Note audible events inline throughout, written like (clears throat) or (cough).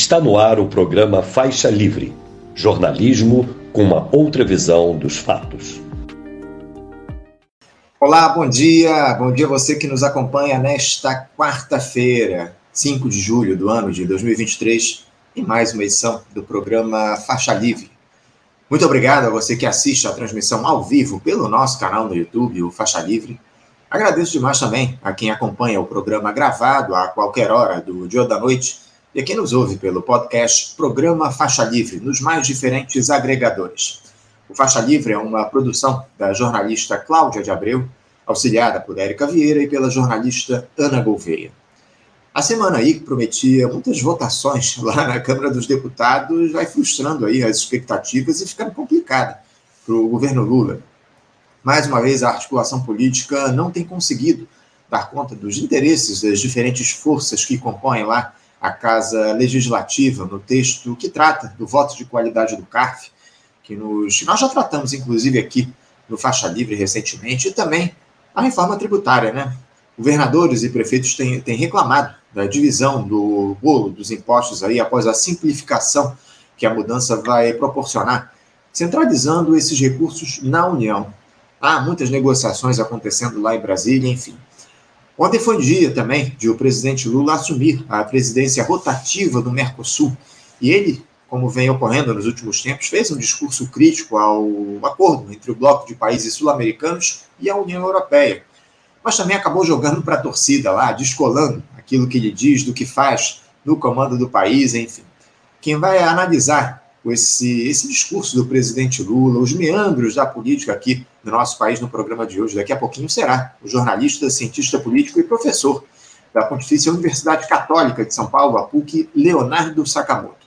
Está no ar o programa Faixa Livre jornalismo com uma outra visão dos fatos. Olá, bom dia. Bom dia a você que nos acompanha nesta quarta-feira, 5 de julho do ano de 2023, em mais uma edição do programa Faixa Livre. Muito obrigado a você que assiste a transmissão ao vivo pelo nosso canal no YouTube, o Faixa Livre. Agradeço demais também a quem acompanha o programa gravado a qualquer hora do dia ou da noite e quem nos ouve pelo podcast Programa Faixa Livre, nos mais diferentes agregadores. O Faixa Livre é uma produção da jornalista Cláudia de Abreu, auxiliada por Érica Vieira e pela jornalista Ana Gouveia. A semana aí que prometia muitas votações (laughs) lá na Câmara dos Deputados vai frustrando aí as expectativas e ficando complicada para o governo Lula. Mais uma vez, a articulação política não tem conseguido dar conta dos interesses das diferentes forças que compõem lá a Casa Legislativa no texto que trata do voto de qualidade do CARF, que nos, nós já tratamos, inclusive, aqui no Faixa Livre recentemente, e também a reforma tributária, né? Governadores e prefeitos têm, têm reclamado da divisão do bolo dos impostos aí após a simplificação que a mudança vai proporcionar, centralizando esses recursos na União. Há muitas negociações acontecendo lá em Brasília, enfim. Ontem foi dia também de o presidente Lula assumir a presidência rotativa do Mercosul. E ele, como vem ocorrendo nos últimos tempos, fez um discurso crítico ao acordo entre o bloco de países sul-americanos e a União Europeia. Mas também acabou jogando para a torcida lá, descolando aquilo que ele diz, do que faz no comando do país, enfim. Quem vai analisar esse, esse discurso do presidente Lula, os meandros da política aqui no nosso país no programa de hoje. Daqui a pouquinho será o jornalista, cientista político e professor da Pontifícia Universidade Católica de São Paulo, a PUC, Leonardo Sakamoto.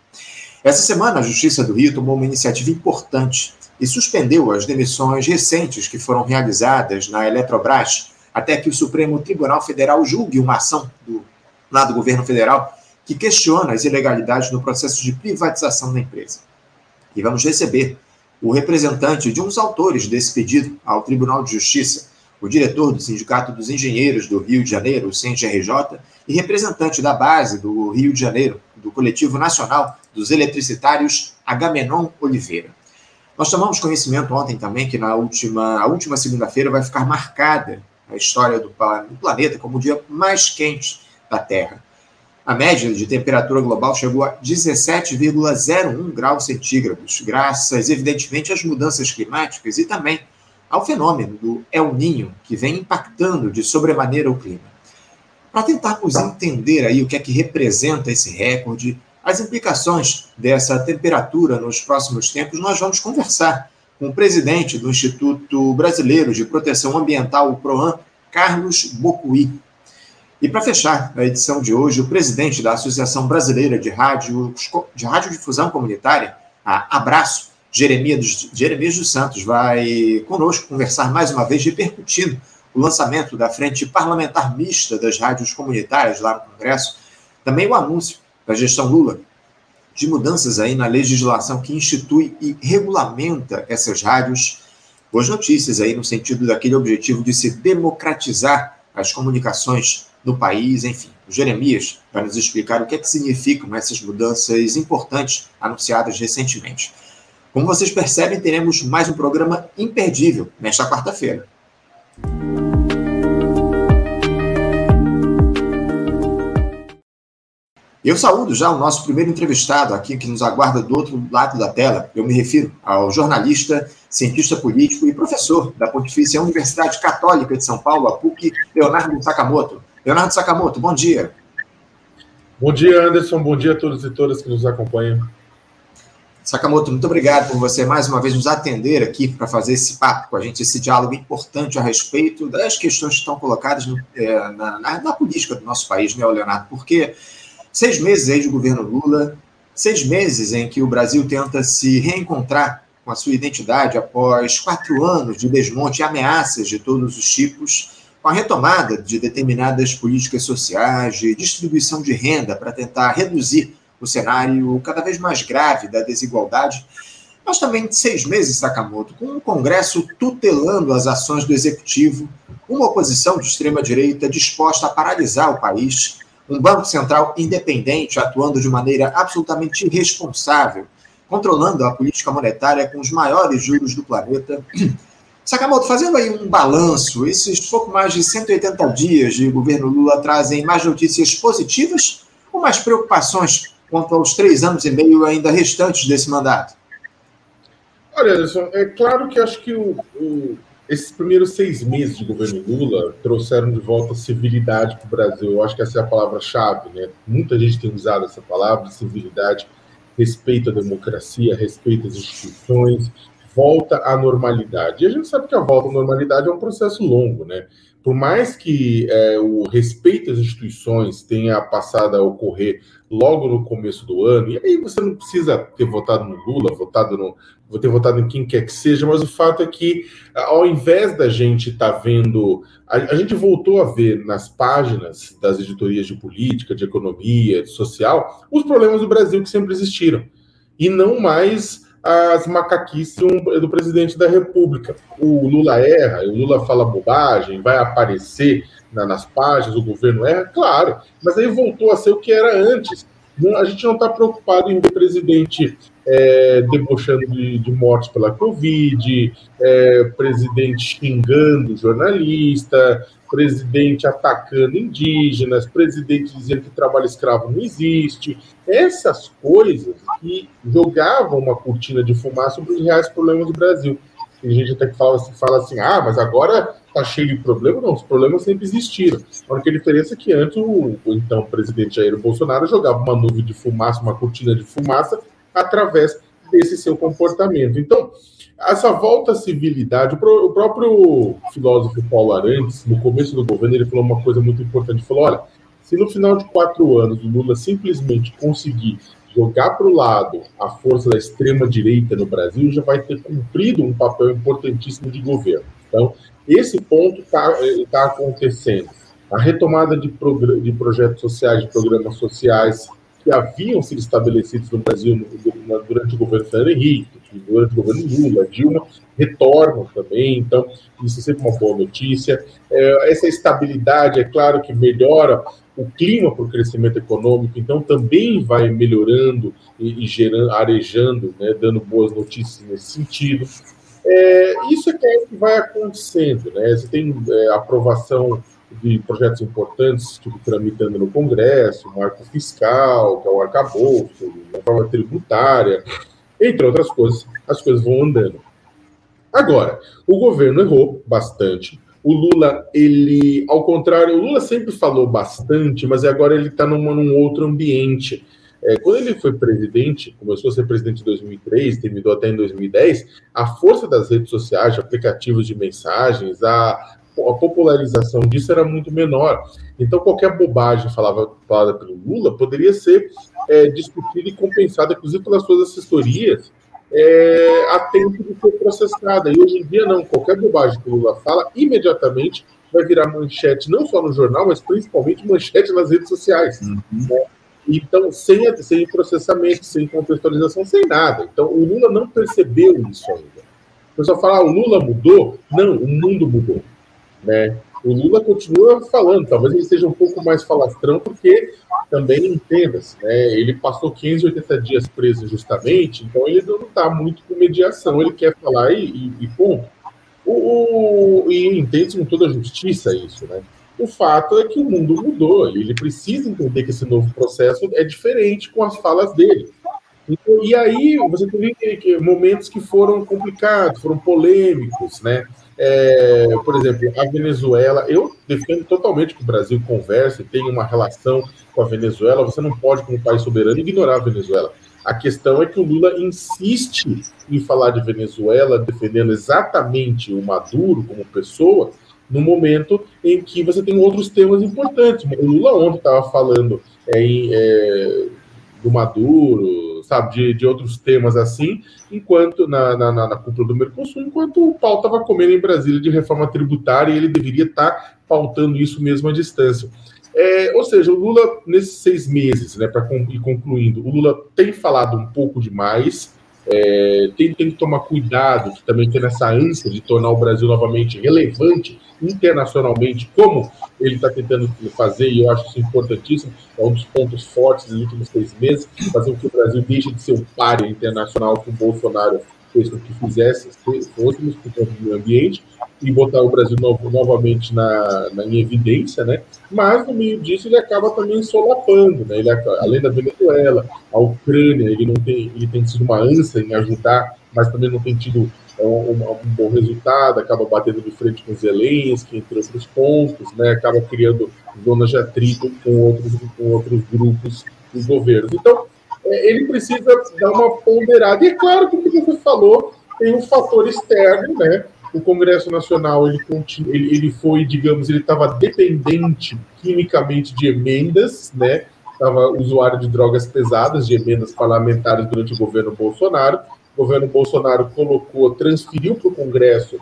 Essa semana, a Justiça do Rio tomou uma iniciativa importante e suspendeu as demissões recentes que foram realizadas na Eletrobras, até que o Supremo Tribunal Federal julgue uma ação do lado do governo federal que questiona as ilegalidades no processo de privatização da empresa. E vamos receber o representante de uns autores desse pedido ao Tribunal de Justiça, o diretor do Sindicato dos Engenheiros do Rio de Janeiro, o CENGRJ, e representante da base do Rio de Janeiro, do Coletivo Nacional dos Eletricitários, Agamenon Oliveira. Nós tomamos conhecimento ontem também que na última, a última segunda-feira vai ficar marcada a história do planeta como o dia mais quente da Terra. A média de temperatura global chegou a 17,01 graus centígrados, graças, evidentemente, às mudanças climáticas e também ao fenômeno do El Ninho, que vem impactando de sobremaneira o clima. Para tentarmos entender aí o que é que representa esse recorde, as implicações dessa temperatura nos próximos tempos, nós vamos conversar com o presidente do Instituto Brasileiro de Proteção Ambiental, o PROAM, Carlos Bocuí. E para fechar a edição de hoje, o presidente da Associação Brasileira de Rádio de Radiodifusão Comunitária, a Abraço, Jeremias, Jeremias dos Santos, vai conosco conversar mais uma vez, repercutindo o lançamento da Frente Parlamentar Mista das Rádios Comunitárias lá no Congresso, também o anúncio da gestão Lula de mudanças aí na legislação que institui e regulamenta essas rádios. Boas notícias aí no sentido daquele objetivo de se democratizar as comunicações no país, enfim. O Jeremias vai nos explicar o que é que significam essas mudanças importantes anunciadas recentemente. Como vocês percebem, teremos mais um programa imperdível nesta quarta-feira. Eu saúdo já o nosso primeiro entrevistado aqui que nos aguarda do outro lado da tela. Eu me refiro ao jornalista, cientista político e professor da Pontifícia Universidade Católica de São Paulo, a PUC, Leonardo Sakamoto. Leonardo Sakamoto, bom dia. Bom dia, Anderson. Bom dia a todos e todas que nos acompanham. Sakamoto, muito obrigado por você mais uma vez nos atender aqui para fazer esse papo com a gente, esse diálogo importante a respeito das questões que estão colocadas no, é, na, na, na, política do nosso país, né, Leonardo? Porque seis meses aí de governo Lula, seis meses em que o Brasil tenta se reencontrar com a sua identidade após quatro anos de desmonte e ameaças de todos os tipos com a retomada de determinadas políticas sociais, de distribuição de renda para tentar reduzir o cenário cada vez mais grave da desigualdade, mas também seis meses, Sakamoto, com um Congresso tutelando as ações do Executivo, uma oposição de extrema-direita disposta a paralisar o país, um Banco Central independente, atuando de maneira absolutamente irresponsável, controlando a política monetária com os maiores juros do planeta. Sakamoto, fazendo aí um balanço, esses pouco mais de 180 dias de governo Lula trazem mais notícias positivas ou mais preocupações quanto aos três anos e meio ainda restantes desse mandato? Olha, Anderson, é claro que acho que o, o, esses primeiros seis meses de governo Lula trouxeram de volta civilidade para o Brasil. Eu acho que essa é a palavra-chave, né? Muita gente tem usado essa palavra, civilidade, respeito à democracia, respeito às instituições, volta à normalidade. E a gente sabe que a volta à normalidade é um processo longo, né? Por mais que é, o respeito às instituições tenha passado a ocorrer logo no começo do ano, e aí você não precisa ter votado no Lula, votado no, vou ter votado em quem quer que seja, mas o fato é que, ao invés da gente estar tá vendo, a, a, gente voltou a ver nas páginas das editorias de política, de economia, de social, os problemas do Brasil que sempre existiram, e não mais as macaquices do presidente da República. O Lula erra, o Lula fala bobagem, vai aparecer na, nas páginas, o governo erra, claro, mas aí voltou a ser o que era antes. A gente não está preocupado em ver presidente é, debochando de, de mortes pela Covid, é, presidente xingando jornalista, presidente atacando indígenas, presidente dizendo que trabalho escravo não existe. Essas coisas que jogavam uma cortina de fumaça sobre os reais problemas do Brasil. Tem gente até que fala assim, fala assim ah, mas agora tá cheio de problema. Não, os problemas sempre existiram. A única diferença é que antes o, o então presidente Jair Bolsonaro jogava uma nuvem de fumaça, uma cortina de fumaça, através desse seu comportamento. Então, essa volta à civilidade, o próprio filósofo Paulo Arantes, no começo do governo, ele falou uma coisa muito importante. Ele falou: olha, se no final de quatro anos o Lula simplesmente conseguir jogar para o lado a força da extrema-direita no Brasil, já vai ter cumprido um papel importantíssimo de governo. Então, esse ponto está tá acontecendo. A retomada de, de projetos sociais, de programas sociais, que haviam sido estabelecidos no Brasil durante o governo Fernando Henrique, durante o governo Lula, Dilma, retornam também, então isso é sempre uma boa notícia. É, essa estabilidade, é claro que melhora o clima para o crescimento econômico, então também vai melhorando e, gerando, arejando, né, dando boas notícias nesse sentido. É, isso é que vai acontecendo, né? Você tem é, aprovação de projetos importantes, tipo, tramitando no Congresso, marco fiscal, que é o arcabouço, a forma tributária, entre outras coisas, as coisas vão andando. Agora, o governo errou bastante. O Lula, ele, ao contrário, o Lula sempre falou bastante, mas agora ele está num, num outro ambiente. É, quando ele foi presidente, começou a ser presidente em 2003, terminou até em 2010, a força das redes sociais, de aplicativos de mensagens, a, a popularização disso era muito menor. Então, qualquer bobagem falava, falada pelo Lula poderia ser é, discutida e compensada, inclusive pelas suas assessorias, é, a tempo de ser processada. E hoje em dia, não. Qualquer bobagem que o Lula fala, imediatamente vai virar manchete, não só no jornal, mas principalmente manchete nas redes sociais. Uhum. Né? Então, sem, sem processamento, sem contextualização, sem nada. Então, o Lula não percebeu isso ainda. O pessoal fala, ah, o Lula mudou? Não, o mundo mudou. Né? O Lula continua falando, talvez ele seja um pouco mais falastrão, porque também entenda-se, né? ele passou 580 dias preso justamente, então ele não está muito com mediação, ele quer falar e, e, e ponto. O, o, e entende-se com toda a justiça isso, né? O fato é que o mundo mudou, ele precisa entender que esse novo processo é diferente com as falas dele. Então, e aí você teve momentos que foram complicados, foram polêmicos, né? É, por exemplo, a Venezuela, eu defendo totalmente que o Brasil converse, tenha uma relação com a Venezuela. Você não pode, como país soberano, ignorar a Venezuela. A questão é que o Lula insiste em falar de Venezuela, defendendo exatamente o Maduro como pessoa, no momento em que você tem outros temas importantes. O Lula ontem estava falando é, em, é, do Maduro, sabe, de, de outros temas assim, enquanto na, na, na cúpula do Mercosul, enquanto o pau estava comendo em Brasília de reforma tributária e ele deveria estar tá pautando isso mesmo à distância. É, ou seja, o Lula, nesses seis meses, né, para ir concluindo, o Lula tem falado um pouco demais, é, tem, tem, que tomar cuidado, que também tem essa ânsia de tornar o Brasil novamente relevante internacionalmente, como ele está tentando fazer, e eu acho isso importantíssimo, é um dos pontos fortes dos últimos seis meses, fazer com que o Brasil deixe de ser um páreo internacional que o Bolsonaro fez que fizesse, fôssemos por conta do meio ambiente, e botar o Brasil novo, novamente na, na, em evidência, né? Mas no meio disso ele acaba também solapando, né? Ele, além da Venezuela, a Ucrânia, ele não tem, ele tem sido uma ânsia em ajudar, mas também não tem tido um, um, um bom resultado, acaba batendo de frente com Zelensky, entre outros pontos, né? Acaba criando zonas de atrito com outros, com outros grupos dos governos. Então, é, ele precisa dar uma ponderada. E é claro que o que você falou tem um fator externo, né? o Congresso Nacional ele, ele, ele foi, digamos, ele estava dependente quimicamente de emendas, né? Estava usuário de drogas pesadas, de emendas parlamentares durante o governo Bolsonaro. O governo Bolsonaro colocou, transferiu para o Congresso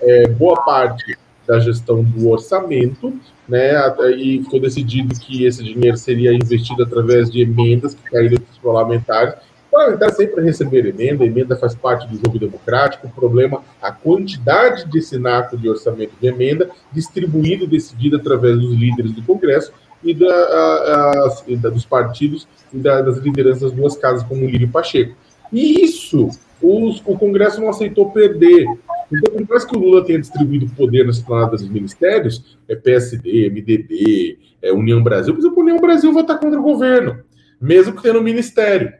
é, boa parte da gestão do orçamento, né? E ficou decidido que esse dinheiro seria investido através de emendas que caíram dos parlamentares parlamentar sempre receber emenda, emenda faz parte do jogo democrático, o problema, a quantidade de sinaco de orçamento de emenda distribuído e decidido através dos líderes do Congresso e, da, a, a, e da, dos partidos e da, das lideranças das duas casas, como o Lírio Pacheco. E isso os, o Congresso não aceitou perder. Então, por mais que o Lula tenha distribuído poder nas planadas dos ministérios, é PSD, MDB, é União Brasil, por exemplo, a União Brasil votar contra o governo, mesmo que tenha no ministério.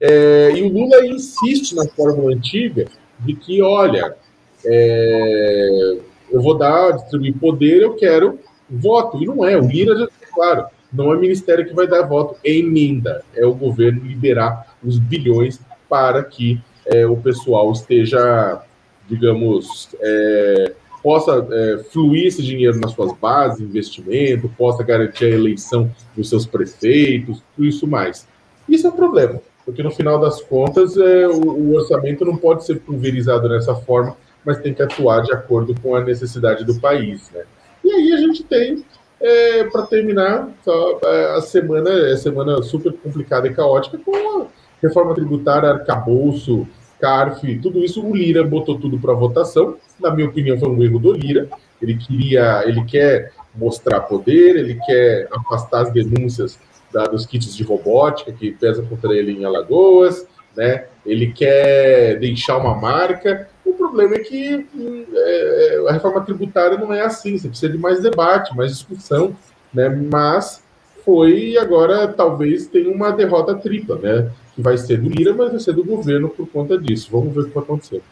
É, e o Lula insiste na fórmula antiga de que, olha, é, eu vou dar, distribuir poder, eu quero voto. E não é, o Lira já está claro, não é o Ministério que vai dar voto, é emenda, é o governo liberar os bilhões para que é, o pessoal esteja, digamos, é, possa é, fluir esse dinheiro nas suas bases, investimento, possa garantir a eleição dos seus prefeitos, tudo isso mais. Isso é um problema porque no final das contas é, o, o, orçamento não pode ser pulverizado dessa forma, mas tem que atuar de acordo com a necessidade do país. Né? E aí a gente tem, é, para terminar, só, é, a semana, é semana super complicada e caótica com a reforma tributária, arcabouço, CARF, tudo isso, o Lira botou tudo para votação. Na minha opinião, foi um erro do Lira. Ele queria, ele quer mostrar poder, ele quer afastar as denúncias da, dos kits de robótica que pesa contra ele em Alagoas, né? Ele quer deixar uma marca. O problema é que hum, é, a reforma tributária não é assim. Você precisa de mais debate, mais discussão, né? Mas foi agora talvez tenha uma derrota tripla, né? Que vai ser do Lira, mas vai ser do governo por conta disso. Vamos ver o que vai acontecer.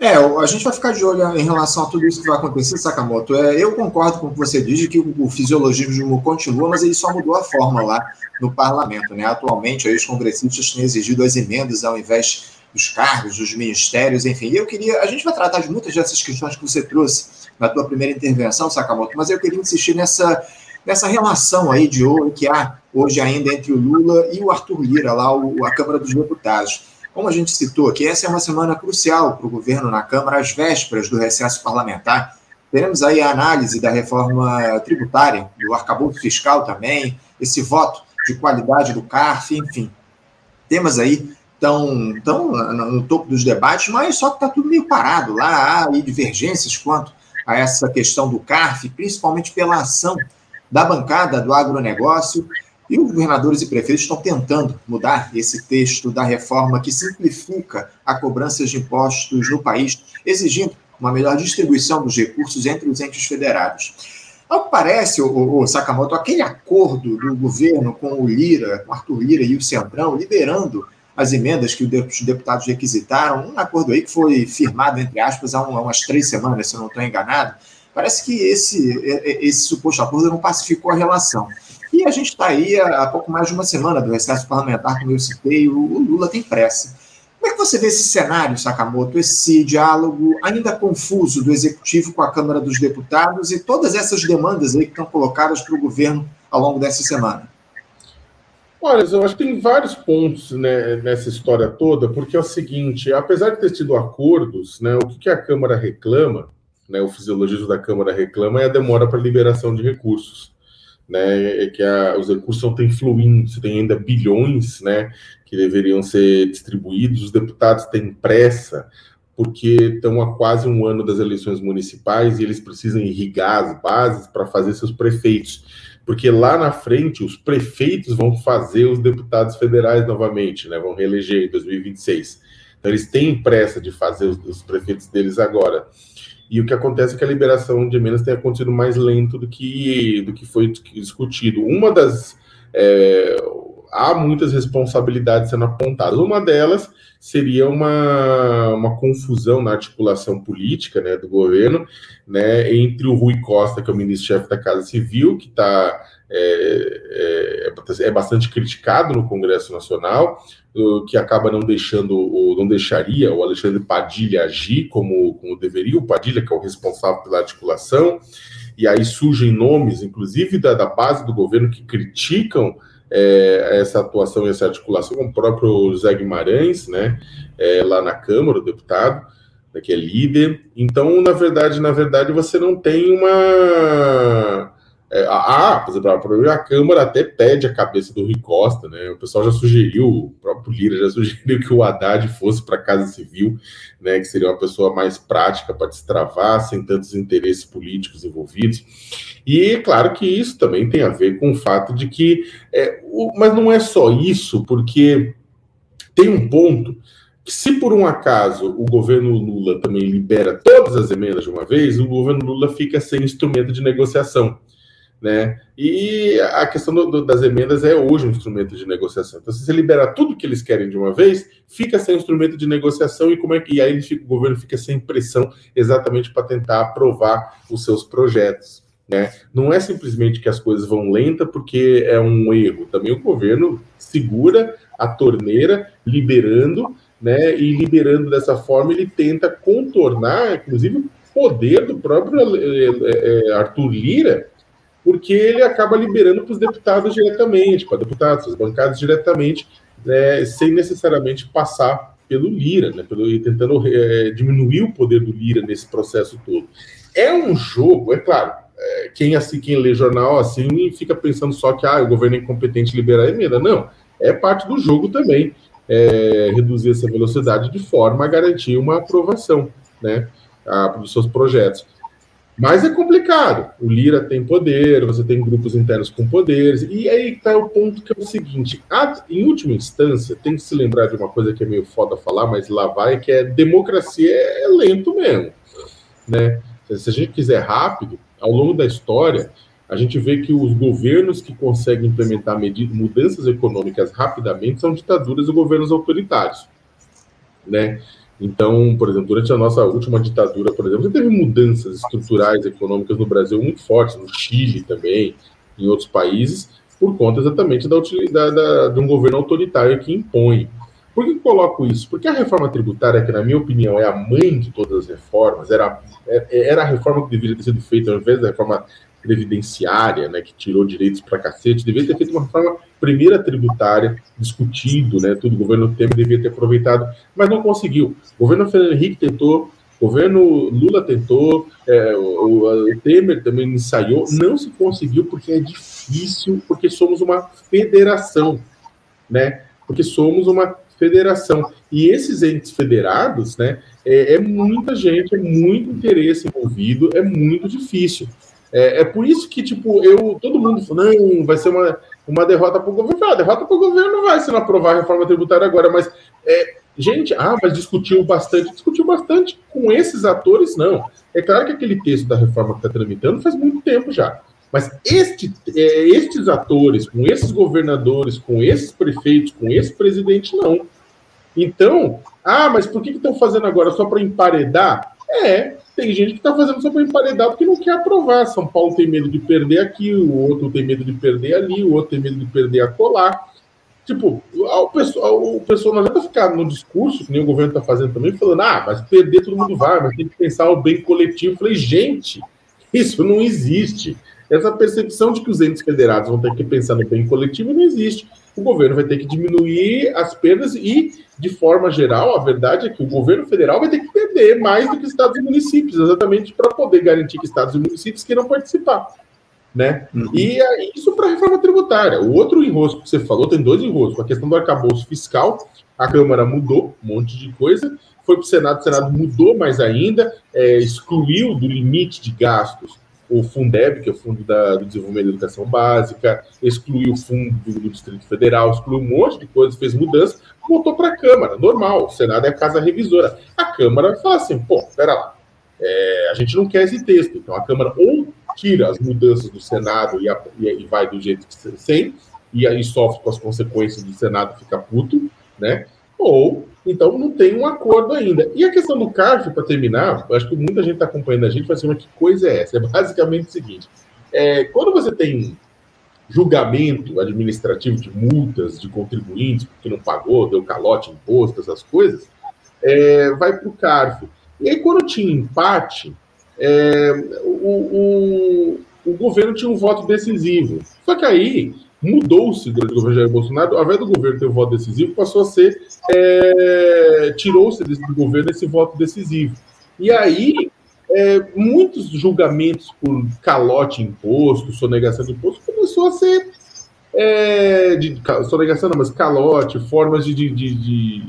É, a gente vai ficar de olho em relação a tudo isso que vai acontecer, Sakamoto. É, eu concordo com o que você diz que o, o fisiologismo continua, mas ele só mudou a forma lá no parlamento. Né? Atualmente, os congressistas têm exigido as emendas ao invés dos cargos, dos ministérios, enfim. E eu queria. A gente vai tratar de muitas dessas questões que você trouxe na tua primeira intervenção, Sakamoto, mas eu queria insistir nessa, nessa relação aí de ouro que há hoje ainda entre o Lula e o Arthur Lira, lá, o, a Câmara dos Deputados. Como a gente citou aqui, essa é uma semana crucial para o governo na Câmara, às vésperas do recesso parlamentar. Teremos aí a análise da reforma tributária, do arcabouço fiscal também, esse voto de qualidade do CARF, enfim. Temas aí tão, tão no topo dos debates, mas só que está tudo meio parado. Lá há divergências quanto a essa questão do CARF, principalmente pela ação da bancada do agronegócio e os governadores e prefeitos estão tentando mudar esse texto da reforma que simplifica a cobrança de impostos no país, exigindo uma melhor distribuição dos recursos entre os entes federados. Ao que parece, o, o Sakamoto, aquele acordo do governo com o Lira, com Arthur Lira e o Centrão, liberando as emendas que os deputados requisitaram, um acordo aí que foi firmado, entre aspas, há, umas três semanas, se eu não estou enganado, parece que esse, esse suposto acordo não pacificou a relação. E a gente está aí há, pouco mais de uma semana do recesso parlamentar, como eu citei, o, o Lula tem pressa. Como é que você vê esse cenário, Sakamoto, esse diálogo ainda confuso do Executivo com a Câmara dos Deputados e todas essas demandas aí que estão colocadas para o governo ao longo dessa semana? Olha, eu acho que tem vários pontos né, nessa história toda, porque é o seguinte, apesar de ter tido acordos, né, o que, a Câmara reclama, né, o fisiologismo da Câmara reclama é a demora para liberação de recursos. Né, é que a, os recursos não estão fluindo, você tem ainda bilhões, né, que deveriam ser distribuídos, os deputados têm pressa, porque estão há quase um ano das eleições municipais e eles precisam irrigar as bases para fazer seus prefeitos. Porque lá na frente os prefeitos vão fazer os deputados federais novamente, né? Vão reeleger em 2026. Então eles têm pressa de fazer os, os prefeitos deles agora. E o que acontece é que a liberação de emendas tem acontecido mais lento do que, do que foi discutido. Uma das. É, há muitas responsabilidades sendo apontadas. Uma delas seria uma, uma confusão na articulação política né, do governo né, entre o Rui Costa, que é o ministro-chefe da Casa Civil, que está é, é, é, bastante criticado no Congresso Nacional, que acaba não deixando, ou não deixaria o Alexandre Padilha agir como, como deveria, o Padilha, que é o responsável pela articulação, e aí surgem nomes, inclusive da, da base do governo, que criticam é, essa atuação e essa articulação, como o próprio José Guimarães, né, é, lá na Câmara, o deputado, né, que é líder. Então, na verdade, na verdade, você não tem uma é, por exemplo, a Câmara até pede a cabeça do Rui Costa, né? O pessoal já sugeriu, o próprio Lira já (laughs) sugeriu que o Haddad fosse para a Casa Civil, né? Que seria uma pessoa mais prática para destravar, sem tantos interesses políticos envolvidos. E claro que isso também tem a ver com o fato de que. É, o, mas não é só isso, porque tem um ponto que, se por um acaso o governo Lula também libera todas as emendas de uma vez, o governo Lula fica sem instrumento de negociação né? E a questão do, do, das emendas é hoje um instrumento de negociação. Então, se você libera tudo que eles querem de uma vez, fica sem instrumento de negociação e como é que e aí fica, o governo fica sem pressão exatamente para tentar aprovar os seus projetos. Né? Não é simplesmente que as coisas vão lenta porque é um erro. Também o governo segura a torneira, liberando, né? E liberando dessa forma, ele tenta contornar, inclusive, o poder do próprio é, é, Arthur Lira porque ele acaba liberando para os deputados diretamente, para deputados, as bancadas diretamente, né, sem necessariamente passar pelo Lira, né, pelo, tentando é, diminuir o poder do Lira nesse processo todo. É um jogo, é claro, é, quem assim, quem lê jornal assim fica pensando só que ah, o governo é incompetente liberar a emenda. Não, é parte do jogo também é, reduzir essa velocidade de forma a garantir uma aprovação né, a, dos seus projetos. Mas é complicado. O Lira tem poder, você tem grupos internos com poderes, e aí está o ponto que é o seguinte: a, em última instância, tem que se lembrar de uma coisa que é meio foda falar, mas lá vai, que é democracia é, lento mesmo. Né? Se a gente quiser rápido, ao longo da história, a gente vê que os governos que conseguem implementar medidas, mudanças econômicas rapidamente são ditaduras e governos autoritários. Né? Então, por exemplo, durante a nossa última ditadura, por exemplo, teve mudanças estruturais econômicas no Brasil muito fortes, no Chile também, em outros países, por conta exatamente da utilidade da, de um governo autoritário que impõe. Por que coloco isso? Porque a reforma tributária, que na minha opinião é a mãe de todas as reformas, era, é, era a reforma que deveria ter sido feita ao invés da reforma previdenciária, né, que tirou direitos para cacete, deveria ter feito uma reforma primeira tributária, discutido, né, tudo, o governo Temer devia ter aproveitado, mas não conseguiu. O governo Fernando Henrique tentou, o governo Lula tentou, é, o, o, Temer também ensaiou, não se conseguiu porque é difícil, porque somos uma federação, né, porque somos uma federação. E esses entes federados, né, é, é muita gente, é muito interesse envolvido, é muito difícil. É, é por isso que, tipo, eu, todo mundo falando, não, vai ser uma, uma derrota para o governo. Ah, derrota para o governo vai se não aprovar a reforma tributária agora, mas, é, gente, ah, mas discutiu bastante, discutiu bastante com esses atores, não. É claro que aquele texto da reforma que está tramitando faz muito tempo já. Mas este, é, estes atores, com esses governadores, com esses prefeitos, com esse presidente, não. Então, ah, mas por que estão fazendo agora? Só para emparedar? É, tem gente que está fazendo só para emparedar porque não quer aprovar. São Paulo tem medo de perder aqui, o outro tem medo de perder ali, o outro tem medo de perder a colar. Tipo, o pessoal, o pessoal não adianta ficar no discurso, que nem o governo está fazendo também, falando, ah, mas perder todo mundo vai, mas tem que pensar o bem coletivo. Eu falei, gente, isso não existe. Essa percepção de que os entes federados vão ter que pensar no bem coletivo não existe o governo vai ter que diminuir as perdas e, de forma geral, a verdade é que o governo federal vai ter que perder mais do que estados e municípios, exatamente para poder garantir que estados e municípios queiram participar. Né? Uhum. E isso para a reforma tributária. O outro enrosco que você falou, tem dois enroscos. A questão do arcabouço fiscal, a Câmara mudou um monte de coisa, foi para o Senado, o Senado mudou mais ainda, é, excluiu do limite de gastos o Fundeb, que é o Fundo da, do Desenvolvimento da Educação Básica, excluiu o Fundo do, Distrito Federal, excluiu um monte de coisas, fez mudanças, voltou para a Câmara, normal, o Senado é a casa revisora. A Câmara fala assim, pô, pera lá, é, a gente não quer esse texto, então a Câmara ou tira as mudanças do Senado e, a, e, vai do jeito que sem, e aí sofre com as consequências do Senado ficar puto, né? Ou então não tem um acordo ainda. E a questão do CARF, para terminar, acho que muita gente está acompanhando a gente, vai ser uma que coisa é essa? É basicamente o seguinte: é, quando você tem julgamento administrativo de multas de contribuintes, porque não pagou, deu calote, imposto, essas coisas, é, vai para o CARF. E aí, quando tinha empate, é, o, o, o governo tinha um voto decisivo. Só que aí mudou-se durante o governo Jair Bolsonaro, ao invés do governo ter um voto decisivo, passou a ser. É, tirou-se do governo esse voto decisivo. E aí, é, muitos julgamentos por calote imposto, sonegação de imposto, começou a ser. É, de, sonegação não, mas calote, formas de, de, de,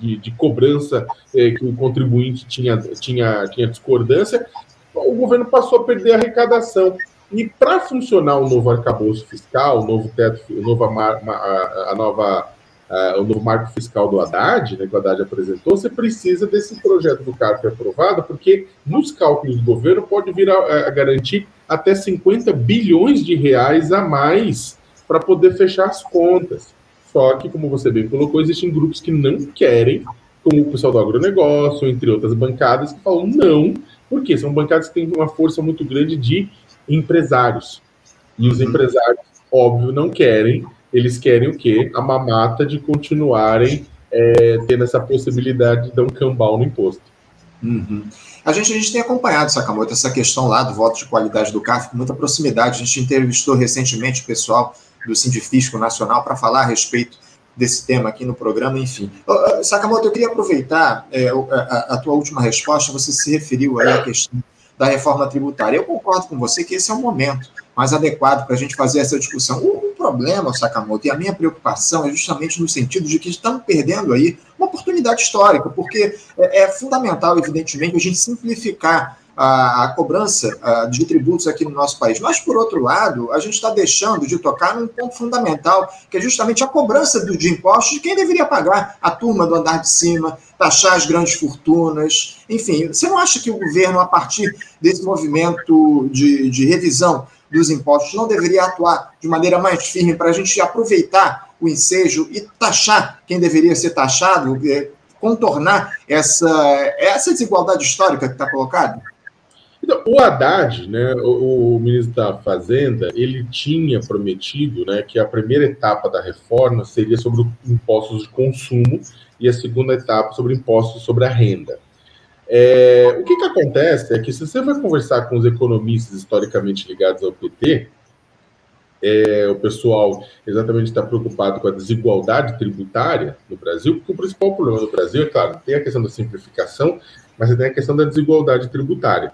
de, de cobrança é, que o contribuinte tinha, tinha, tinha discordância, o governo passou a perder a arrecadação. E para funcionar o novo arcabouço fiscal, o novo teto, o novo, a, a nova, a, o novo marco fiscal do Haddad, né, que o Haddad apresentou, você precisa desse projeto do CARF aprovado, porque nos cálculos do governo pode vir a, a garantir até 50 bilhões de reais a mais para poder fechar as contas. Só que, como você bem colocou, existem grupos que não querem, como o pessoal do agronegócio, entre outras bancadas, que falam não, porque são bancadas que têm uma força muito grande de empresários. E os uhum. empresários, óbvio, não querem. Eles querem o quê? A mamata de continuarem é, tendo essa possibilidade de dar um cambal no imposto. Uhum. A, gente, a gente tem acompanhado, Sakamoto, essa questão lá do voto de qualidade do CAF com muita proximidade. A gente entrevistou recentemente o pessoal do Sindifisco Nacional para falar a respeito desse tema aqui no programa, enfim. Sakamoto, eu queria aproveitar é, a, a, tua última resposta, você se referiu aí à questão da reforma tributária. Eu concordo com você que esse é o momento mais adequado para a gente fazer essa discussão. O, problema, Sakamoto, e a minha preocupação é justamente no sentido de que estamos perdendo aí uma oportunidade histórica, porque é, é fundamental, evidentemente, a gente simplificar a, a cobrança a, de tributos aqui no nosso país. Mas, por outro lado, a gente está deixando de tocar num ponto fundamental, que é justamente a cobrança do, de impostos de quem deveria pagar, a turma do andar de cima, taxar as grandes fortunas. Enfim, você não acha que o governo, a partir desse movimento de, de revisão dos impostos, não deveria atuar de maneira mais firme para a gente aproveitar o ensejo e taxar quem deveria ser taxado, é, contornar essa, essa desigualdade histórica que está colocada? Então, o Haddad, né, o, o, ministro da Fazenda, ele tinha prometido né, que a primeira etapa da reforma seria sobre impostos de consumo e a segunda etapa sobre impostos sobre a renda. É, o que, que acontece é que se você vai conversar com os economistas historicamente ligados ao PT, é, o pessoal exatamente está preocupado com a desigualdade tributária no Brasil, porque o principal problema do Brasil, é claro, tem a questão da simplificação, mas tem a questão da desigualdade tributária.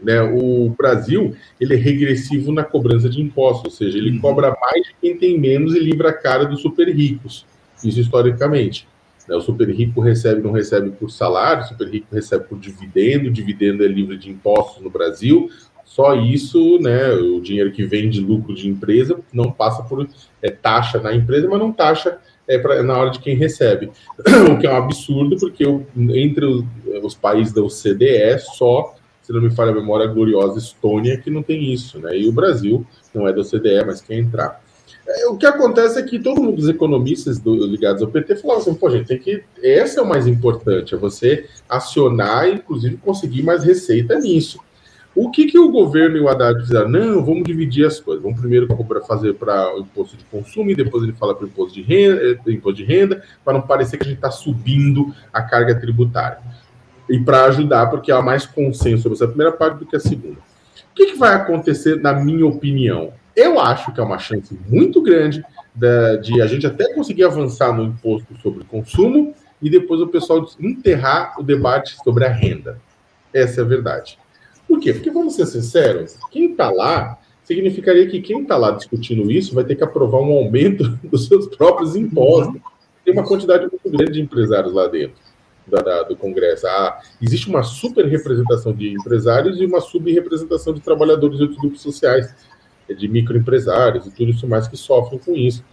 Né? O Brasil ele é regressivo na cobrança de impostos, ou seja, ele uhum. cobra mais de quem tem menos e livra a cara dos super ricos. Isso historicamente. Né? O super rico recebe, não recebe por salário, o super rico recebe por dividendo, o dividendo é livre de impostos no Brasil. Só isso, né? O dinheiro que vem de lucro de empresa não passa por é, taxa na empresa, mas não taxa é pra, na hora de quem recebe. (clears throat) O que é um absurdo, porque entre os, os países da OCDE, só se não me falha a memória, a gloriosa Estônia, que não tem isso, né? E o Brasil não é da OCDE, mas quer entrar. É, o que acontece é que todo mundo, os economistas do, ligados ao PT, falavam assim: pô, gente, tem que. Esse é o mais importante, é você acionar e, inclusive, conseguir mais receita nisso. O que, que o governo e o Haddad fizeram? Não, vamos dividir as coisas. Vamos primeiro fazer para o imposto de consumo e depois ele fala para o imposto de renda, eh, imposto de renda, para não parecer que a gente está subindo a carga tributária e para ajudar, porque há mais consenso sobre essa primeira parte do que a segunda. O que, que vai acontecer, na minha opinião? Eu acho que é uma chance muito grande de, de a gente até conseguir avançar no imposto sobre consumo e depois o pessoal enterrar o debate sobre a renda. Essa é a verdade. Por quê? Porque, vamos ser sinceros, quem está lá significaria que quem está lá discutindo isso vai ter que aprovar um aumento (laughs) dos seus próprios impostos. Tem uma quantidade muito grande de empresários lá dentro da, da, do Congresso. Ah, existe uma super representação de empresários e uma subrepresentação de trabalhadores de outros grupos sociais, de microempresários e tudo isso mais que sofrem com isso.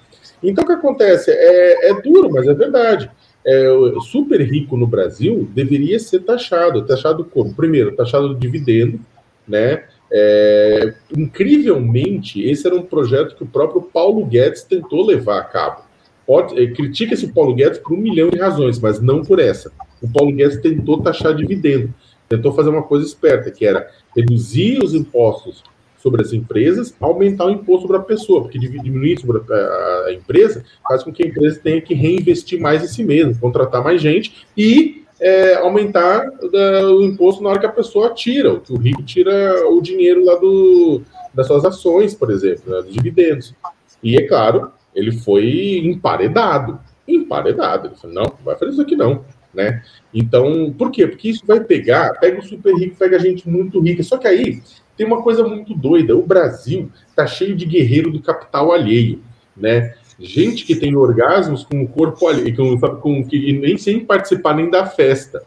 Então, o que acontece? É, é duro, mas é verdade. É, super rico no Brasil deveria ser taxado. Taxado como? Primeiro, taxado do dividendo, né? É, incrivelmente, esse era um projeto que o próprio Paulo Guedes tentou levar a cabo. Pode, é, critica-se o Paulo Guedes por um milhão de razões, mas não por essa. O Paulo Guedes tentou taxar dividendo, tentou fazer uma coisa esperta, que era reduzir os impostos sobre as empresas, aumentar o imposto sobre a pessoa, porque diminuir sobre a, empresa faz com que a empresa tenha que reinvestir mais em si mesma, contratar mais gente e é, aumentar uh, o imposto na hora que a pessoa tira, que o rico tira o dinheiro lá do, das suas ações, por exemplo, né, dos dividendos. E é claro, ele foi emparedado. Emparedado. Ele falou, não, não vai fazer isso aqui não. Né? Então, por quê? Porque isso vai pegar, pega o super rico, pega a gente muito rica. Só que aí tem uma coisa muito doida. O Brasil está cheio de guerreiro do capital alheio, né? gente que tem orgasmos com o corpo ali, com, com que nem sem participar nem da festa.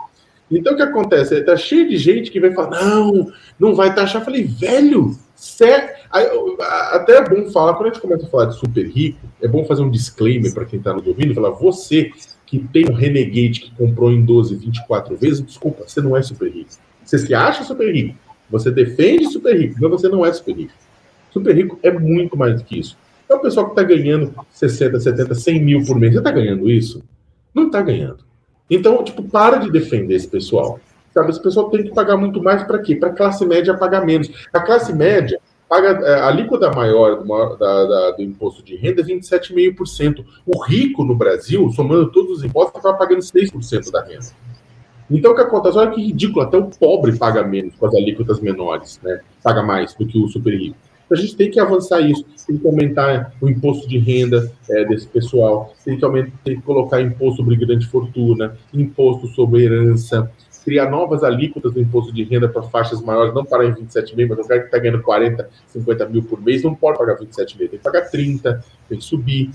Então o que acontece? Tá cheio de gente que vai falar: não, não vai taxar. Eu falei, velho, sério. Até é bom falar, quando a gente começa a falar de super rico, é bom fazer um disclaimer para quem está nos ouvindo: falar, você que tem um Renegade que comprou em 12, 24 vezes, desculpa, você não é super rico. Você se acha super rico, você defende super rico, mas você não é super rico. Super rico é muito mais do que isso. É o pessoal que está ganhando 60, 70, 100 mil por mês. Você está ganhando isso? Não está ganhando. Então, tipo, para de defender esse pessoal. Sabe, esse pessoal tem que pagar muito mais para quê? Para a classe média pagar menos. A classe média paga é, a alíquota maior do, da, da, do imposto de renda é 27,5%. O rico no Brasil, somando todos os impostos, está pagando 6% da renda. Então, o que acontece? Olha que ridículo, até o pobre paga menos com as alíquotas menores, né? Paga mais do que o super rico. A gente tem que avançar isso, tem que aumentar o imposto de renda é, desse pessoal, tem que, aumentar, tem que colocar imposto sobre grande fortuna, imposto sobre herança, criar novas alíquotas do imposto de renda para faixas maiores, não parar em 27 mil, mas o cara que está ganhando 40, 50 mil por mês não pode pagar 27 mil, tem que pagar 30, tem que subir.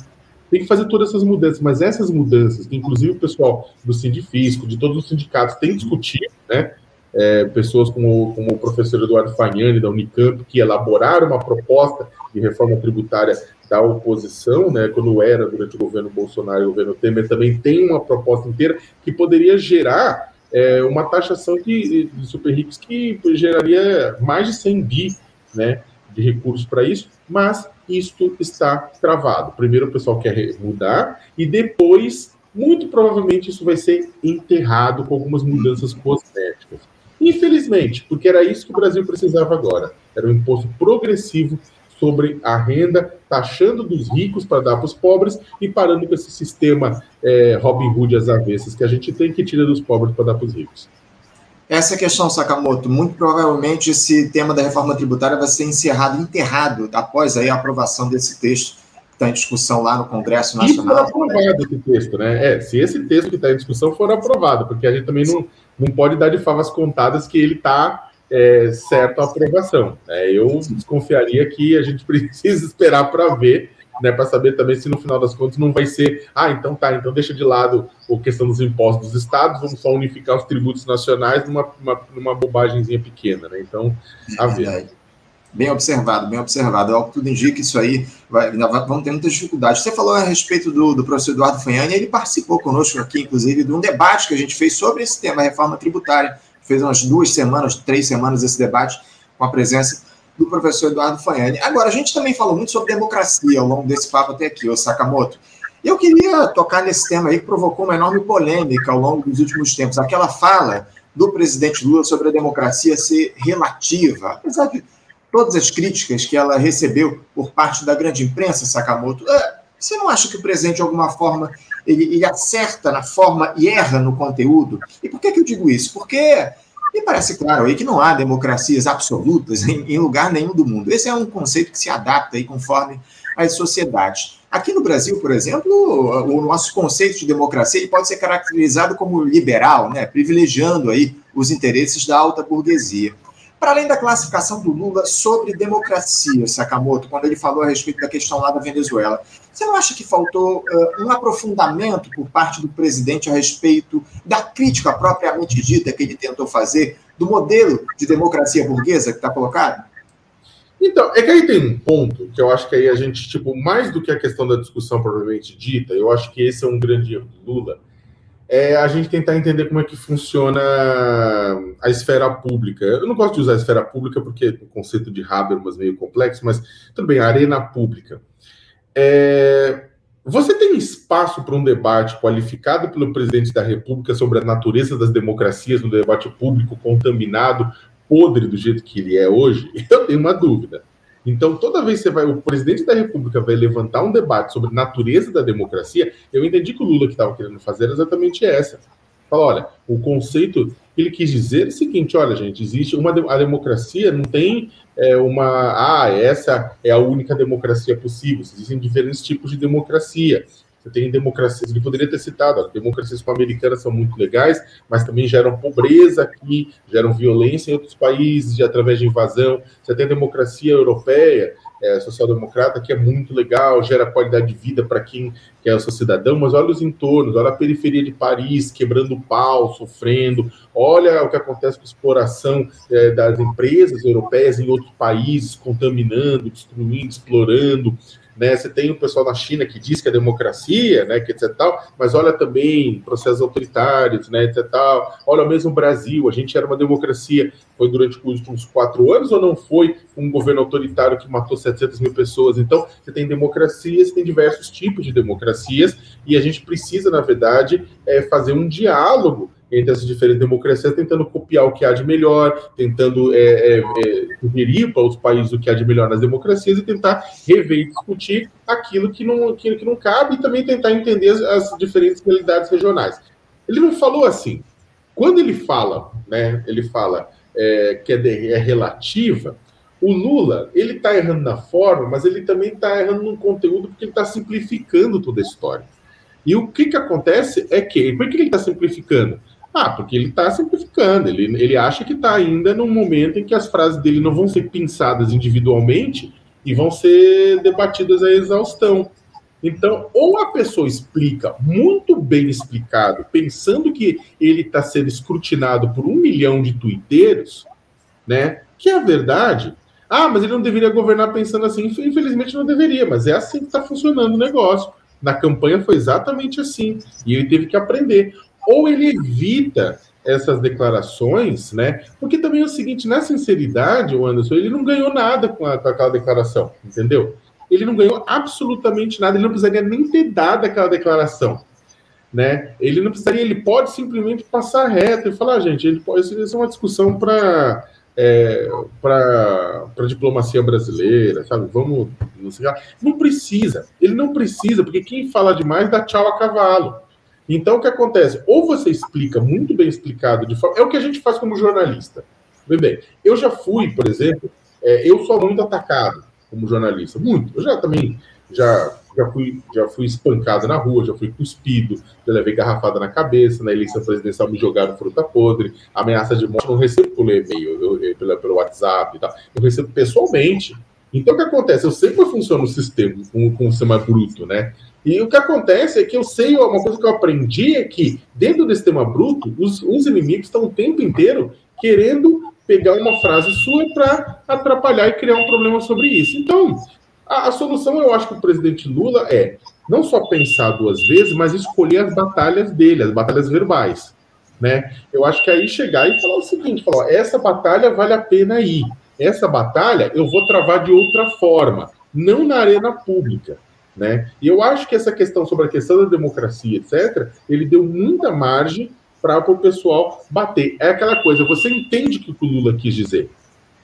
Tem que fazer todas essas mudanças, mas essas mudanças, que inclusive o pessoal do Sindifisco, de todos os sindicatos, tem discutido, né? é, pessoas como, como o professor Eduardo Fagnani, da Unicamp, que elaboraram uma proposta de reforma tributária da oposição, né, quando era durante o governo Bolsonaro e o governo Temer, também tem uma proposta inteira que poderia gerar é, uma taxação de, de super ricos que geraria mais de 100 bi né, de recursos para isso, mas isto está travado. Primeiro o pessoal quer mudar e depois, muito provavelmente, isso vai ser enterrado com algumas mudanças cosméticas. Infelizmente, porque era isso que o Brasil precisava agora. Era um imposto progressivo sobre a renda, taxando dos ricos para dar para os pobres e parando com esse sistema é, Robin Hood às avessas que a gente tem que tirar dos pobres para dar para os ricos. Essa é a questão, Sakamoto. Muito provavelmente esse tema da reforma tributária vai ser encerrado, enterrado, após aí a aprovação desse texto que está em discussão lá no Congresso Nacional. E for aprovado esse texto, né? É, se esse texto que está em discussão for aprovado, porque a gente também não, não pode dar de favas contadas que ele está é, certo a aprovação. Né? Eu desconfiaria que a gente (laughs) precisa esperar para ver, né, para saber também se no final das contas não vai ser, ah, então tá, então deixa de lado a questão dos impostos dos estados, vamos só unificar os tributos nacionais numa, uma, numa bobagemzinha pequena, né? Então, a ver. Bem observado, bem observado. Ao que tudo indica, isso aí vai, vamos ter muitas dificuldades. Você falou a respeito do, do professor Eduardo Fanhani, ele participou conosco aqui, inclusive, de um debate que a gente fez sobre esse tema, a reforma tributária. Fez umas duas semanas, três semanas esse debate, com a presença do professor Eduardo Fanhani. Agora, a gente também falou muito sobre democracia ao longo desse papo até aqui, o Sakamoto. Eu queria tocar nesse tema aí que provocou uma enorme polêmica ao longo dos últimos tempos. Aquela fala do presidente Lula sobre a democracia ser relativa, apesar de todas as críticas que ela recebeu por parte da grande imprensa, Sakamoto, é, você não acha que o presidente, de alguma forma, ele, ele, acerta na forma e erra no conteúdo? E por que, que eu digo isso? Porque me parece claro aí que não há democracias absolutas em, em lugar nenhum do mundo. Esse é um conceito que se adapta aí conforme as sociedades. Aqui no Brasil, por exemplo, o nosso conceito de democracia pode ser caracterizado como liberal, né, privilegiando aí os interesses da alta burguesia. Para além da classificação do Lula sobre democracia, Sakamoto, quando ele falou a respeito da questão lá da Venezuela, você não acha que faltou uh, um aprofundamento por parte do presidente a respeito da crítica propriamente dita que ele tentou fazer do modelo de democracia burguesa que está colocado? Então, é que aí tem um ponto que eu acho que aí a gente, tipo, mais do que a questão da discussão propriamente dita, eu acho que esse é um grande erro do Lula, é a gente tentar entender como é que funciona a esfera pública. Eu não gosto de usar esfera pública porque o conceito de Habermas é meio complexo, mas tudo bem, arena pública. É, você tem espaço para um debate qualificado pelo presidente da República sobre a natureza das democracias no debate público contaminado, podre do jeito que ele é hoje? (laughs) Eu tenho uma dúvida. Então, toda vez que vai, o presidente da República vai levantar um debate sobre a natureza da democracia, eu entendi que o Lula que estava querendo fazer era exatamente essa. Fala, olha, o conceito ele quis dizer o seguinte: olha, gente, existe uma a democracia, não tem é, uma. Ah, essa é a única democracia possível. Existem diferentes tipos de democracia. Você tem democracias, ele poderia ter citado, as democracias americanas são muito legais, mas também geram pobreza aqui, geram violência em outros países, de, através de invasão. Você tem democracia europeia, é, social-democrata, que é muito legal, gera qualidade de vida para quem quer ser cidadão, mas olha os entornos, olha a periferia de Paris, quebrando pau, sofrendo, olha o que acontece com a exploração é, das empresas europeias em outros países, contaminando, destruindo, explorando, né? Você tem o pessoal na China que diz que é democracia, né, que etc tal, mas olha também processos autoritários, né, etc tal. Olha mesmo o Brasil, a gente era uma democracia, foi durante os últimos quatro anos ou não foi um governo autoritário que matou 700 mil pessoas? Então, você tem democracias, tem diversos tipos de democracias e a gente precisa, na verdade, é, fazer um diálogo entre essas diferentes democracias, tentando copiar o que há de melhor, tentando é, é, é, sugerir para os países o que há de melhor nas democracias e tentar rever e discutir aquilo que não, aquilo que não cabe e também tentar entender as, as diferentes realidades regionais. Ele não falou assim. Quando ele fala, né, ele fala é, que é, de, é relativa, o Lula, ele está errando na forma, mas ele também está errando no conteúdo porque ele está simplificando toda a história. E o que, que acontece é que, por que ele está simplificando? Ah, porque ele está simplificando, ele, ele acha que está ainda num momento em que as frases dele não vão ser pensadas individualmente e vão ser debatidas à exaustão. Então, ou a pessoa explica muito bem explicado, pensando que ele está sendo escrutinado por um milhão de tuiteiros, né? Que é verdade. Ah, mas ele não deveria governar pensando assim. Infelizmente não deveria, mas é assim que está funcionando o negócio. Na campanha foi exatamente assim. E ele teve que aprender ou ele evita essas declarações, né? Porque também é o seguinte, na sinceridade, o Anderson, ele não ganhou nada com, a, com aquela declaração, entendeu? Ele não ganhou absolutamente nada, ele não precisaria nem ter dado aquela declaração, né? Ele não precisaria, ele pode simplesmente passar reto e falar, ah, gente, ele pode, isso é uma discussão para é, para a diplomacia brasileira, sabe? Vamos, não, sei, não precisa, ele não precisa, porque quem fala demais dá tchau a cavalo. Então, o que acontece? Ou você explica muito bem explicado, de forma... é o que a gente faz como jornalista. Bem, eu já fui, por exemplo, é, eu sou muito atacado como jornalista, muito. Eu já também já, já, fui, já fui espancado na rua, já fui cuspido, já levei garrafada na cabeça, na eleição presidencial me jogaram fruta podre, ameaça de morte, eu não recebo por e-mail, pelo, pelo WhatsApp e tal, eu recebo pessoalmente. Então, o que acontece? Eu sei como funciona o sistema, com, com o sistema bruto, né? E o que acontece é que eu sei, uma coisa que eu aprendi é que, dentro do sistema bruto, os, os inimigos estão o tempo inteiro querendo pegar uma frase sua para atrapalhar e criar um problema sobre isso. Então, a, a, solução, eu acho que o presidente Lula é não só pensar duas vezes, mas escolher as batalhas dele, as batalhas verbais. Né? Eu acho que aí chegar e falar o seguinte: falar, essa batalha vale a pena ir. Essa batalha eu vou travar de outra forma, não na arena pública. Né? E eu acho que essa questão sobre a questão da democracia, etc., ele deu muita margem para o pessoal bater. É aquela coisa, você entende o que o Lula quis dizer,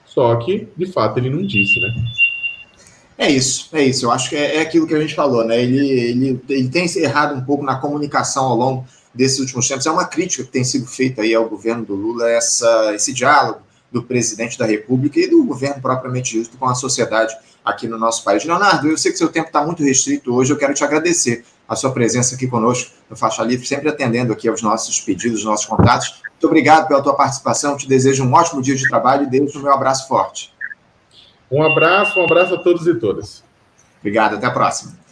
só que, de fato, ele não disse, né? É isso, é isso. Eu acho que é, é aquilo que a gente falou, né? Ele, ele, ele tem errado um pouco na comunicação ao longo desses últimos tempos. É uma crítica que tem sido feita aí ao governo do Lula, essa, esse diálogo do presidente da República e do governo propriamente dito com a sociedade aqui no nosso país. Leonardo, eu sei que seu tempo está muito restrito hoje, eu quero te agradecer a sua presença aqui conosco no Faixa Livre, sempre atendendo aqui aos nossos pedidos, aos nossos contatos. Muito obrigado pela tua participação, te desejo um ótimo dia de trabalho e deixo o meu abraço forte. Um abraço, um abraço a todos e todas. Obrigado, até a próxima.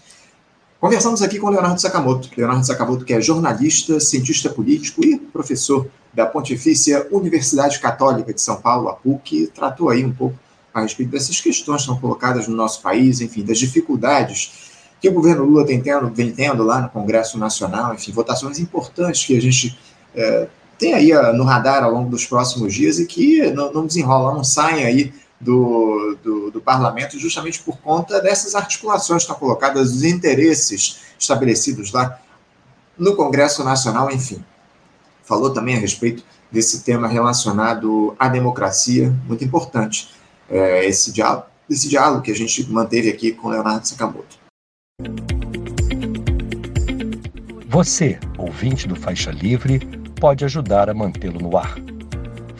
Conversamos aqui com Leonardo Sakamoto. Leonardo Sakamoto, que é jornalista, cientista político e professor da Pontifícia Universidade Católica de São Paulo, a PUC, tratou aí um pouco a respeito dessas questões que estão colocadas no nosso país, enfim, das dificuldades que o governo Lula tem tendo, vem tendo lá no Congresso Nacional, enfim, votações importantes que a gente é, tem aí no radar ao longo dos próximos dias e que não, não desenrolam, não saem aí do, do, do, parlamento justamente por conta dessas articulações que estão colocadas, dos interesses estabelecidos lá no Congresso Nacional, enfim. Falou também a respeito desse tema relacionado à democracia, muito importante, é, esse, diálogo, esse diálogo que a gente manteve aqui com Leonardo Sakamoto. Você, ouvinte do Faixa Livre, pode ajudar a mantê-lo no ar